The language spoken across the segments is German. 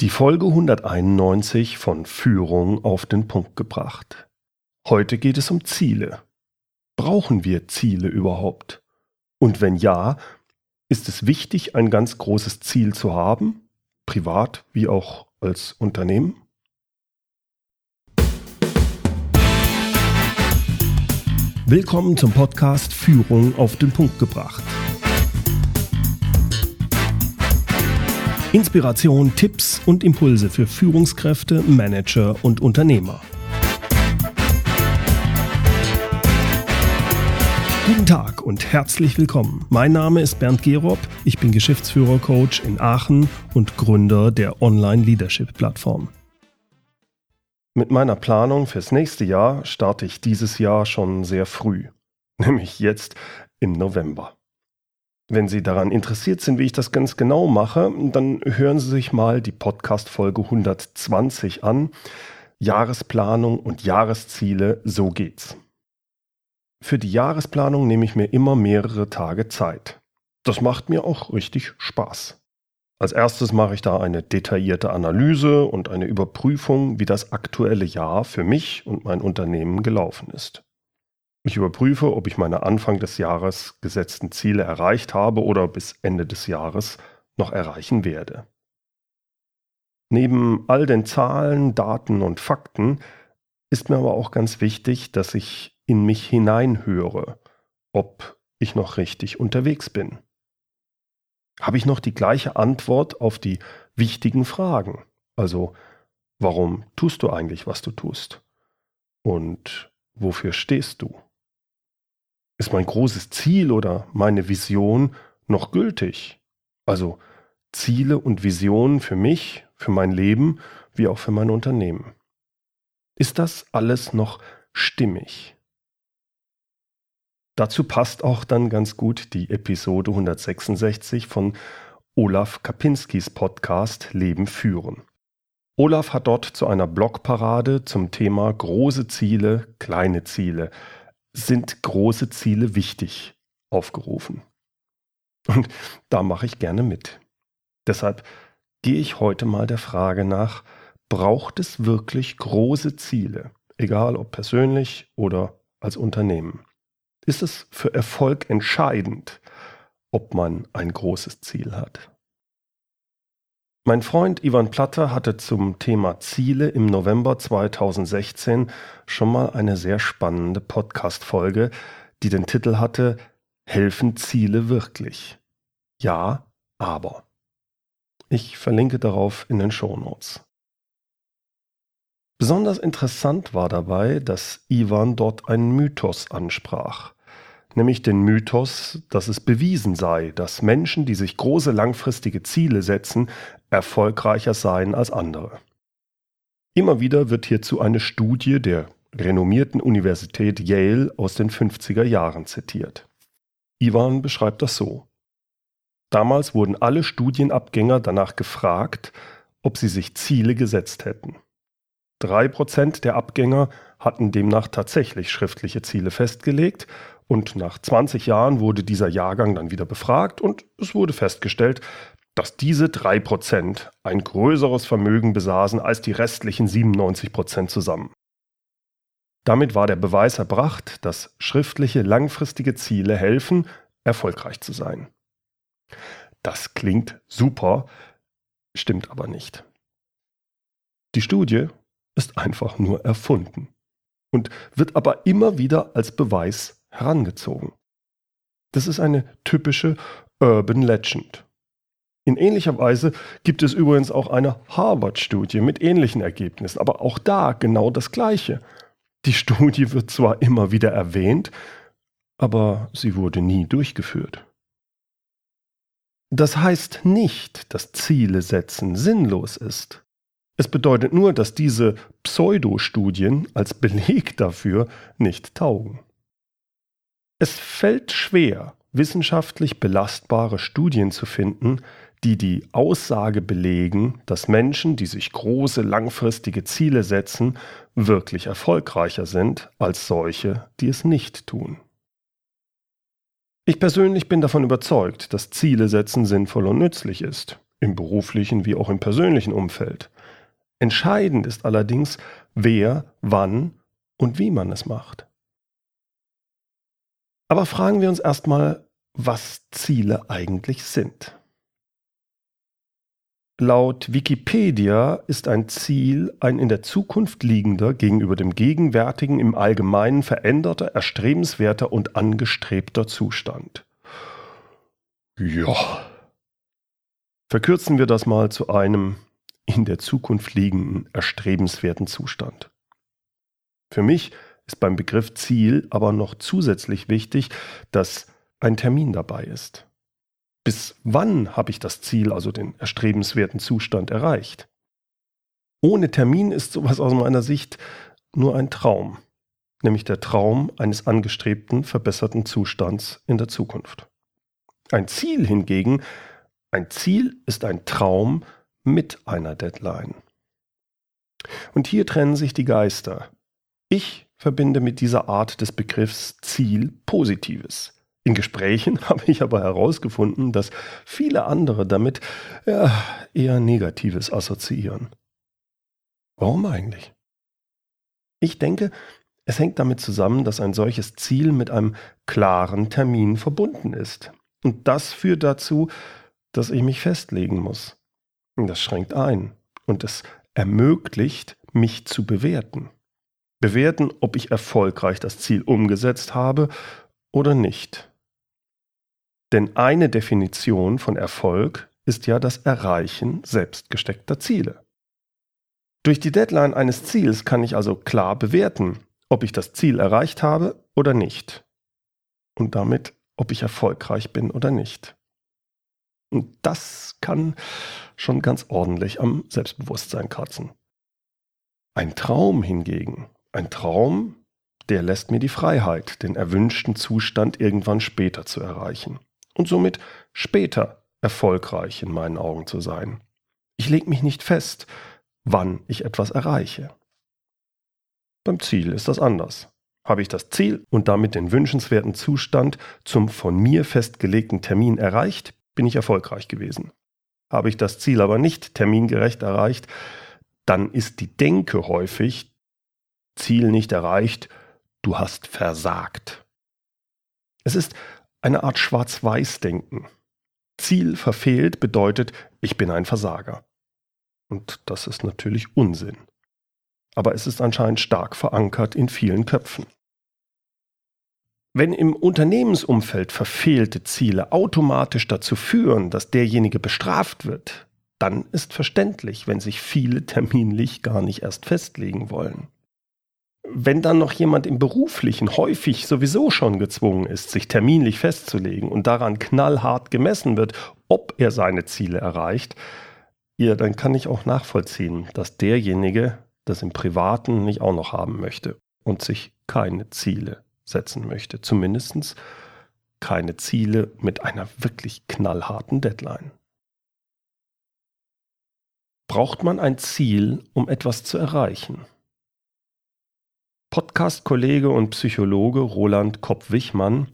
Die Folge 191 von Führung auf den Punkt gebracht. Heute geht es um Ziele. Brauchen wir Ziele überhaupt? Und wenn ja, ist es wichtig, ein ganz großes Ziel zu haben, privat wie auch als Unternehmen? Willkommen zum Podcast Führung auf den Punkt gebracht. Inspiration, Tipps und Impulse für Führungskräfte, Manager und Unternehmer. Guten Tag und herzlich willkommen. Mein Name ist Bernd Gerob, ich bin Geschäftsführer-Coach in Aachen und Gründer der Online-Leadership-Plattform. Mit meiner Planung fürs nächste Jahr starte ich dieses Jahr schon sehr früh, nämlich jetzt im November. Wenn Sie daran interessiert sind, wie ich das ganz genau mache, dann hören Sie sich mal die Podcast-Folge 120 an. Jahresplanung und Jahresziele, so geht's. Für die Jahresplanung nehme ich mir immer mehrere Tage Zeit. Das macht mir auch richtig Spaß. Als erstes mache ich da eine detaillierte Analyse und eine Überprüfung, wie das aktuelle Jahr für mich und mein Unternehmen gelaufen ist. Ich überprüfe, ob ich meine Anfang des Jahres gesetzten Ziele erreicht habe oder bis Ende des Jahres noch erreichen werde. Neben all den Zahlen, Daten und Fakten ist mir aber auch ganz wichtig, dass ich in mich hineinhöre, ob ich noch richtig unterwegs bin. Habe ich noch die gleiche Antwort auf die wichtigen Fragen? Also, warum tust du eigentlich, was du tust? Und wofür stehst du? Ist mein großes Ziel oder meine Vision noch gültig? Also Ziele und Visionen für mich, für mein Leben, wie auch für mein Unternehmen. Ist das alles noch stimmig? Dazu passt auch dann ganz gut die Episode 166 von Olaf Kapinskis Podcast Leben führen. Olaf hat dort zu einer Blogparade zum Thema große Ziele, kleine Ziele sind große Ziele wichtig aufgerufen. Und da mache ich gerne mit. Deshalb gehe ich heute mal der Frage nach, braucht es wirklich große Ziele, egal ob persönlich oder als Unternehmen? Ist es für Erfolg entscheidend, ob man ein großes Ziel hat? Mein Freund Ivan Platter hatte zum Thema Ziele im November 2016 schon mal eine sehr spannende Podcast-Folge, die den Titel hatte Helfen Ziele wirklich? Ja, aber. Ich verlinke darauf in den Shownotes. Besonders interessant war dabei, dass Ivan dort einen Mythos ansprach nämlich den Mythos, dass es bewiesen sei, dass Menschen, die sich große langfristige Ziele setzen, erfolgreicher seien als andere. Immer wieder wird hierzu eine Studie der renommierten Universität Yale aus den 50er Jahren zitiert. Ivan beschreibt das so. Damals wurden alle Studienabgänger danach gefragt, ob sie sich Ziele gesetzt hätten. Drei Prozent der Abgänger hatten demnach tatsächlich schriftliche Ziele festgelegt und nach 20 Jahren wurde dieser Jahrgang dann wieder befragt und es wurde festgestellt, dass diese 3% ein größeres Vermögen besaßen als die restlichen 97% zusammen. Damit war der Beweis erbracht, dass schriftliche langfristige Ziele helfen, erfolgreich zu sein. Das klingt super, stimmt aber nicht. Die Studie ist einfach nur erfunden und wird aber immer wieder als Beweis herangezogen. Das ist eine typische Urban Legend. In ähnlicher Weise gibt es übrigens auch eine Harvard-Studie mit ähnlichen Ergebnissen, aber auch da genau das Gleiche. Die Studie wird zwar immer wieder erwähnt, aber sie wurde nie durchgeführt. Das heißt nicht, dass Ziele setzen sinnlos ist. Es bedeutet nur, dass diese Pseudostudien als Beleg dafür nicht taugen. Es fällt schwer, wissenschaftlich belastbare Studien zu finden, die die Aussage belegen, dass Menschen, die sich große langfristige Ziele setzen, wirklich erfolgreicher sind als solche, die es nicht tun. Ich persönlich bin davon überzeugt, dass Ziele setzen sinnvoll und nützlich ist. im beruflichen wie auch im persönlichen Umfeld. Entscheidend ist allerdings, wer, wann und wie man es macht. Aber fragen wir uns erstmal, was Ziele eigentlich sind. Laut Wikipedia ist ein Ziel ein in der Zukunft liegender, gegenüber dem gegenwärtigen im Allgemeinen veränderter, erstrebenswerter und angestrebter Zustand. Ja. Verkürzen wir das mal zu einem in der Zukunft liegenden, erstrebenswerten Zustand. Für mich ist beim Begriff Ziel aber noch zusätzlich wichtig, dass ein Termin dabei ist. Bis wann habe ich das Ziel, also den erstrebenswerten Zustand erreicht? Ohne Termin ist sowas aus meiner Sicht nur ein Traum, nämlich der Traum eines angestrebten, verbesserten Zustands in der Zukunft. Ein Ziel hingegen, ein Ziel ist ein Traum mit einer Deadline. Und hier trennen sich die Geister. Ich verbinde mit dieser Art des Begriffs Ziel Positives. In Gesprächen habe ich aber herausgefunden, dass viele andere damit ja, eher Negatives assoziieren. Warum eigentlich? Ich denke, es hängt damit zusammen, dass ein solches Ziel mit einem klaren Termin verbunden ist. Und das führt dazu, dass ich mich festlegen muss. Das schränkt ein und es ermöglicht, mich zu bewerten. Bewerten, ob ich erfolgreich das Ziel umgesetzt habe oder nicht. Denn eine Definition von Erfolg ist ja das Erreichen selbstgesteckter Ziele. Durch die Deadline eines Ziels kann ich also klar bewerten, ob ich das Ziel erreicht habe oder nicht. Und damit, ob ich erfolgreich bin oder nicht. Und das kann schon ganz ordentlich am Selbstbewusstsein kratzen. Ein Traum hingegen, ein Traum, der lässt mir die Freiheit, den erwünschten Zustand irgendwann später zu erreichen und somit später erfolgreich in meinen Augen zu sein. Ich lege mich nicht fest, wann ich etwas erreiche. Beim Ziel ist das anders. Habe ich das Ziel und damit den wünschenswerten Zustand zum von mir festgelegten Termin erreicht, bin ich erfolgreich gewesen. Habe ich das Ziel aber nicht termingerecht erreicht, dann ist die Denke häufig Ziel nicht erreicht, du hast versagt. Es ist eine Art Schwarz-Weiß-Denken. Ziel verfehlt bedeutet, ich bin ein Versager. Und das ist natürlich Unsinn. Aber es ist anscheinend stark verankert in vielen Köpfen. Wenn im Unternehmensumfeld verfehlte Ziele automatisch dazu führen, dass derjenige bestraft wird, dann ist verständlich, wenn sich viele terminlich gar nicht erst festlegen wollen wenn dann noch jemand im beruflichen häufig sowieso schon gezwungen ist, sich terminlich festzulegen und daran knallhart gemessen wird, ob er seine Ziele erreicht, ja, dann kann ich auch nachvollziehen, dass derjenige das im Privaten nicht auch noch haben möchte und sich keine Ziele setzen möchte. Zumindest keine Ziele mit einer wirklich knallharten Deadline. Braucht man ein Ziel, um etwas zu erreichen? Podcast-Kollege und Psychologe Roland Kopp-Wichmann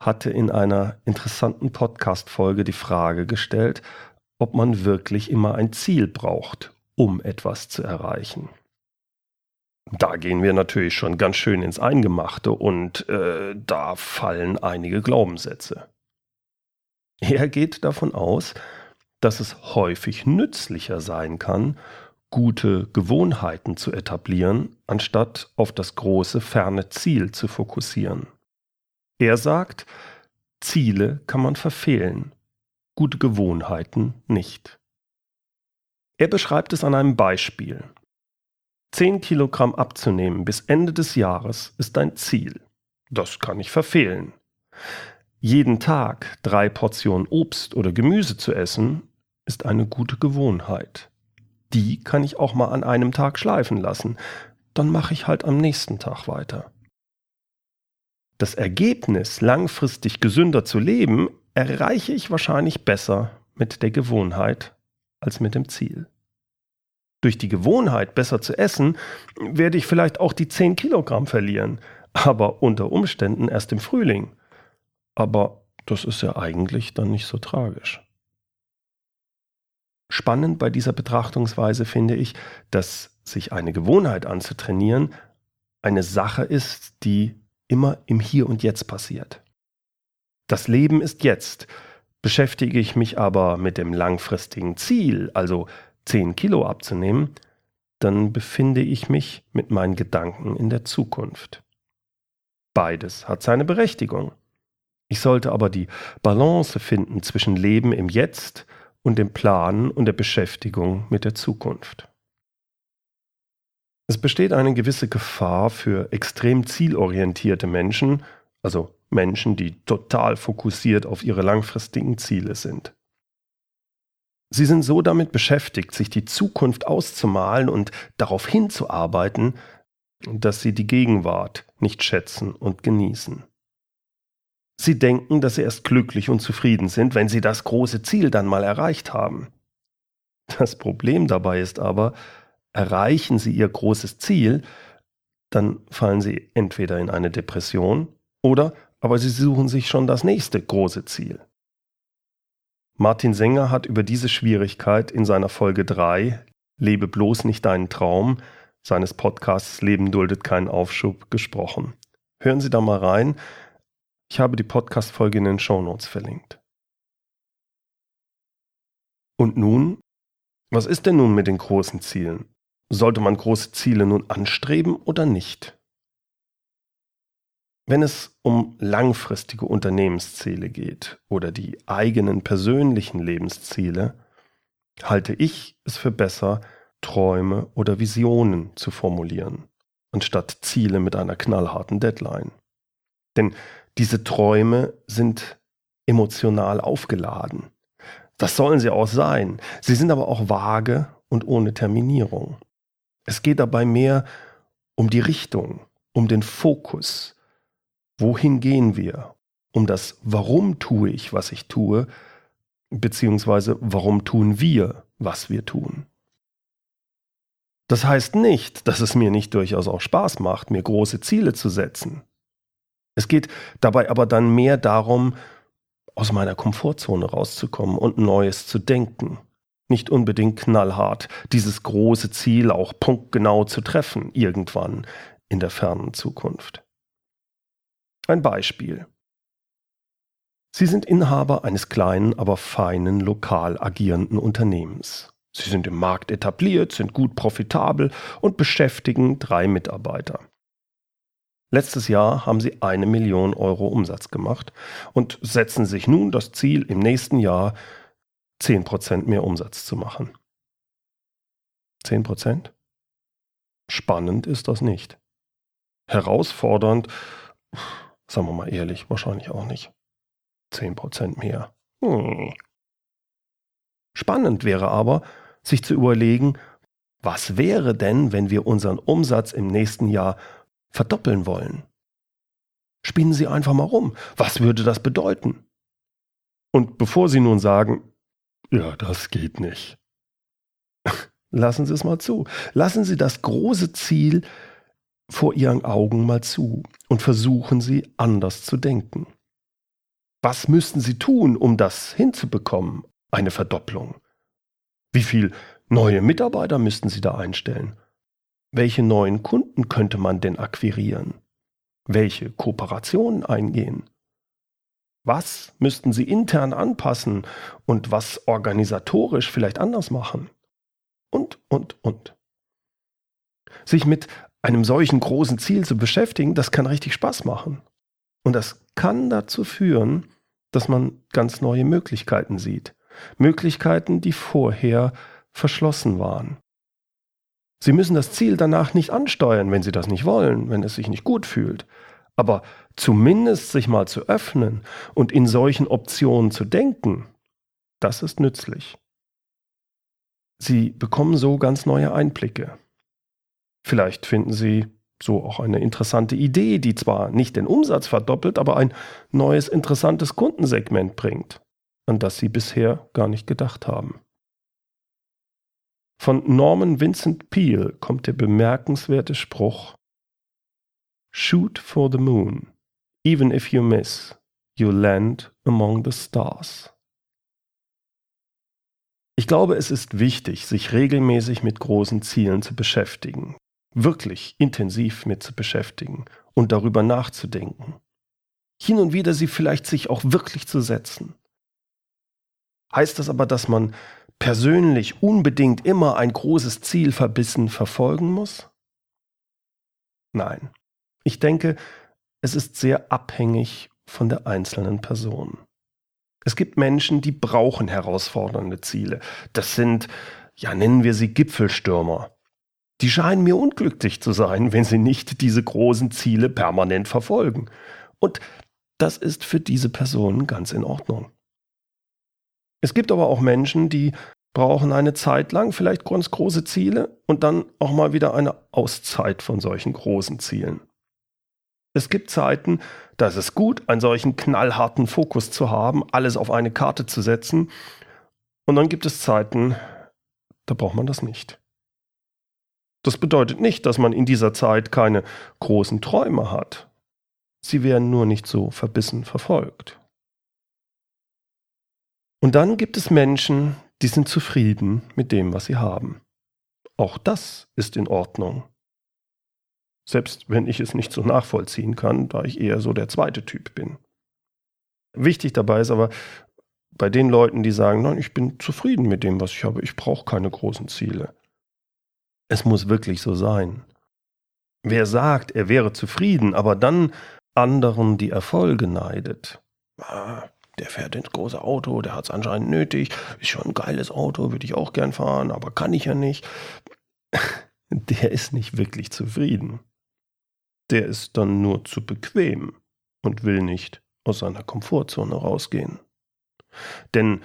hatte in einer interessanten Podcast-Folge die Frage gestellt, ob man wirklich immer ein Ziel braucht, um etwas zu erreichen. Da gehen wir natürlich schon ganz schön ins Eingemachte und äh, da fallen einige Glaubenssätze. Er geht davon aus, dass es häufig nützlicher sein kann, gute Gewohnheiten zu etablieren, anstatt auf das große ferne Ziel zu fokussieren. Er sagt, Ziele kann man verfehlen, gute Gewohnheiten nicht. Er beschreibt es an einem Beispiel. 10 Kilogramm abzunehmen bis Ende des Jahres ist ein Ziel. Das kann ich verfehlen. Jeden Tag drei Portionen Obst oder Gemüse zu essen, ist eine gute Gewohnheit die kann ich auch mal an einem Tag schleifen lassen. Dann mache ich halt am nächsten Tag weiter. Das Ergebnis, langfristig gesünder zu leben, erreiche ich wahrscheinlich besser mit der Gewohnheit als mit dem Ziel. Durch die Gewohnheit, besser zu essen, werde ich vielleicht auch die 10 Kilogramm verlieren, aber unter Umständen erst im Frühling. Aber das ist ja eigentlich dann nicht so tragisch. Spannend bei dieser Betrachtungsweise finde ich, dass sich eine Gewohnheit anzutrainieren eine Sache ist, die immer im Hier und Jetzt passiert. Das Leben ist jetzt. Beschäftige ich mich aber mit dem langfristigen Ziel, also 10 Kilo abzunehmen, dann befinde ich mich mit meinen Gedanken in der Zukunft. Beides hat seine Berechtigung. Ich sollte aber die Balance finden zwischen Leben im Jetzt und dem Planen und der Beschäftigung mit der Zukunft. Es besteht eine gewisse Gefahr für extrem zielorientierte Menschen, also Menschen, die total fokussiert auf ihre langfristigen Ziele sind. Sie sind so damit beschäftigt, sich die Zukunft auszumalen und darauf hinzuarbeiten, dass sie die Gegenwart nicht schätzen und genießen. Sie denken, dass sie erst glücklich und zufrieden sind, wenn sie das große Ziel dann mal erreicht haben. Das Problem dabei ist aber, erreichen sie ihr großes Ziel, dann fallen sie entweder in eine Depression oder aber sie suchen sich schon das nächste große Ziel. Martin Sänger hat über diese Schwierigkeit in seiner Folge 3 Lebe bloß nicht deinen Traum seines Podcasts Leben duldet keinen Aufschub gesprochen. Hören Sie da mal rein. Ich habe die Podcast-Folge in den Shownotes verlinkt. Und nun, was ist denn nun mit den großen Zielen? Sollte man große Ziele nun anstreben oder nicht? Wenn es um langfristige Unternehmensziele geht oder die eigenen persönlichen Lebensziele, halte ich es für besser, Träume oder Visionen zu formulieren, anstatt Ziele mit einer knallharten Deadline. Denn diese Träume sind emotional aufgeladen. Das sollen sie auch sein. Sie sind aber auch vage und ohne Terminierung. Es geht dabei mehr um die Richtung, um den Fokus. Wohin gehen wir? Um das Warum tue ich, was ich tue, beziehungsweise warum tun wir, was wir tun. Das heißt nicht, dass es mir nicht durchaus auch Spaß macht, mir große Ziele zu setzen. Es geht dabei aber dann mehr darum, aus meiner Komfortzone rauszukommen und Neues zu denken, nicht unbedingt knallhart, dieses große Ziel auch punktgenau zu treffen, irgendwann in der fernen Zukunft. Ein Beispiel. Sie sind Inhaber eines kleinen, aber feinen, lokal agierenden Unternehmens. Sie sind im Markt etabliert, sind gut profitabel und beschäftigen drei Mitarbeiter. Letztes Jahr haben sie eine Million Euro Umsatz gemacht und setzen sich nun das Ziel, im nächsten Jahr 10% mehr Umsatz zu machen. 10%? Spannend ist das nicht. Herausfordernd, sagen wir mal ehrlich, wahrscheinlich auch nicht. 10% mehr. Hm. Spannend wäre aber, sich zu überlegen, was wäre denn, wenn wir unseren Umsatz im nächsten Jahr verdoppeln wollen? Spinnen Sie einfach mal rum. Was würde das bedeuten? Und bevor Sie nun sagen, ja, das geht nicht. Lassen Sie es mal zu. Lassen Sie das große Ziel vor Ihren Augen mal zu und versuchen Sie anders zu denken. Was müssten Sie tun, um das hinzubekommen, eine Verdopplung? Wie viele neue Mitarbeiter müssten Sie da einstellen? Welche neuen Kunden könnte man denn akquirieren? Welche Kooperationen eingehen? Was müssten Sie intern anpassen und was organisatorisch vielleicht anders machen? Und, und, und. Sich mit einem solchen großen Ziel zu beschäftigen, das kann richtig Spaß machen. Und das kann dazu führen, dass man ganz neue Möglichkeiten sieht. Möglichkeiten, die vorher verschlossen waren. Sie müssen das Ziel danach nicht ansteuern, wenn Sie das nicht wollen, wenn es sich nicht gut fühlt. Aber zumindest sich mal zu öffnen und in solchen Optionen zu denken, das ist nützlich. Sie bekommen so ganz neue Einblicke. Vielleicht finden Sie so auch eine interessante Idee, die zwar nicht den Umsatz verdoppelt, aber ein neues interessantes Kundensegment bringt, an das Sie bisher gar nicht gedacht haben. Von Norman Vincent Peale kommt der bemerkenswerte Spruch Shoot for the moon. Even if you miss, you land among the stars. Ich glaube, es ist wichtig, sich regelmäßig mit großen Zielen zu beschäftigen, wirklich intensiv mit zu beschäftigen und darüber nachzudenken. Hin und wieder sie vielleicht sich auch wirklich zu setzen. Heißt das aber, dass man persönlich unbedingt immer ein großes Ziel verbissen verfolgen muss? Nein. Ich denke, es ist sehr abhängig von der einzelnen Person. Es gibt Menschen, die brauchen herausfordernde Ziele. Das sind, ja, nennen wir sie Gipfelstürmer. Die scheinen mir unglücklich zu sein, wenn sie nicht diese großen Ziele permanent verfolgen. Und das ist für diese Personen ganz in Ordnung. Es gibt aber auch Menschen, die brauchen eine Zeit lang vielleicht ganz große Ziele und dann auch mal wieder eine Auszeit von solchen großen Zielen. Es gibt Zeiten, da ist es gut, einen solchen knallharten Fokus zu haben, alles auf eine Karte zu setzen. Und dann gibt es Zeiten, da braucht man das nicht. Das bedeutet nicht, dass man in dieser Zeit keine großen Träume hat. Sie werden nur nicht so verbissen verfolgt. Und dann gibt es Menschen, die sind zufrieden mit dem, was sie haben. Auch das ist in Ordnung. Selbst wenn ich es nicht so nachvollziehen kann, da ich eher so der zweite Typ bin. Wichtig dabei ist aber, bei den Leuten, die sagen, nein, ich bin zufrieden mit dem, was ich habe, ich brauche keine großen Ziele. Es muss wirklich so sein. Wer sagt, er wäre zufrieden, aber dann anderen die Erfolge neidet, ah, der fährt ins große Auto, der hat es anscheinend nötig, ist schon ein geiles Auto, würde ich auch gern fahren, aber kann ich ja nicht. Der ist nicht wirklich zufrieden der ist dann nur zu bequem und will nicht aus seiner Komfortzone rausgehen. Denn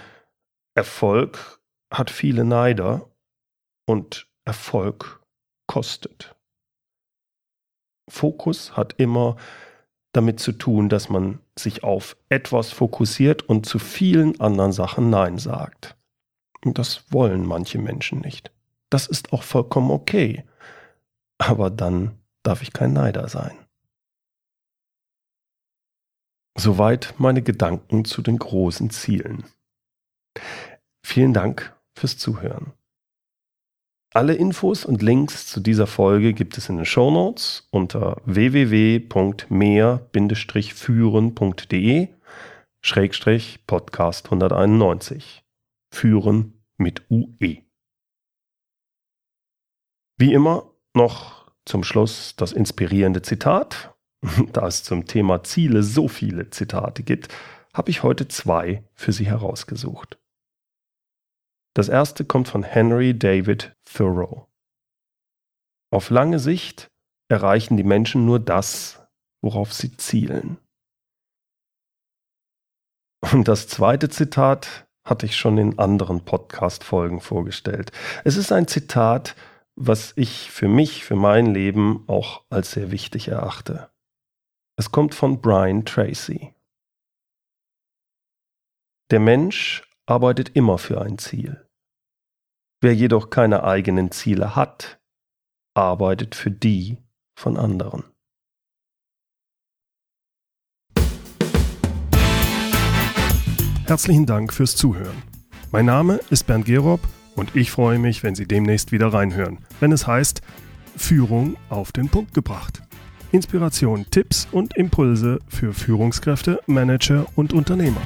Erfolg hat viele Neider und Erfolg kostet. Fokus hat immer damit zu tun, dass man sich auf etwas fokussiert und zu vielen anderen Sachen Nein sagt. Und das wollen manche Menschen nicht. Das ist auch vollkommen okay. Aber dann darf ich kein Neider sein. Soweit meine Gedanken zu den großen Zielen. Vielen Dank fürs Zuhören. Alle Infos und Links zu dieser Folge gibt es in den Show Notes unter www.mehr-führen.de Schrägstrich Podcast 191. Führen mit UE. Wie immer noch zum Schluss das inspirierende Zitat. Da es zum Thema Ziele so viele Zitate gibt, habe ich heute zwei für Sie herausgesucht. Das erste kommt von Henry David Thoreau. Auf lange Sicht erreichen die Menschen nur das, worauf sie zielen. Und das zweite Zitat hatte ich schon in anderen Podcast-Folgen vorgestellt. Es ist ein Zitat, was ich für mich, für mein Leben auch als sehr wichtig erachte. Es kommt von Brian Tracy. Der Mensch arbeitet immer für ein Ziel. Wer jedoch keine eigenen Ziele hat, arbeitet für die von anderen. Herzlichen Dank fürs Zuhören. Mein Name ist Bernd Gerob und ich freue mich, wenn Sie demnächst wieder reinhören, wenn es heißt Führung auf den Punkt gebracht. Inspiration, Tipps und Impulse für Führungskräfte, Manager und Unternehmer.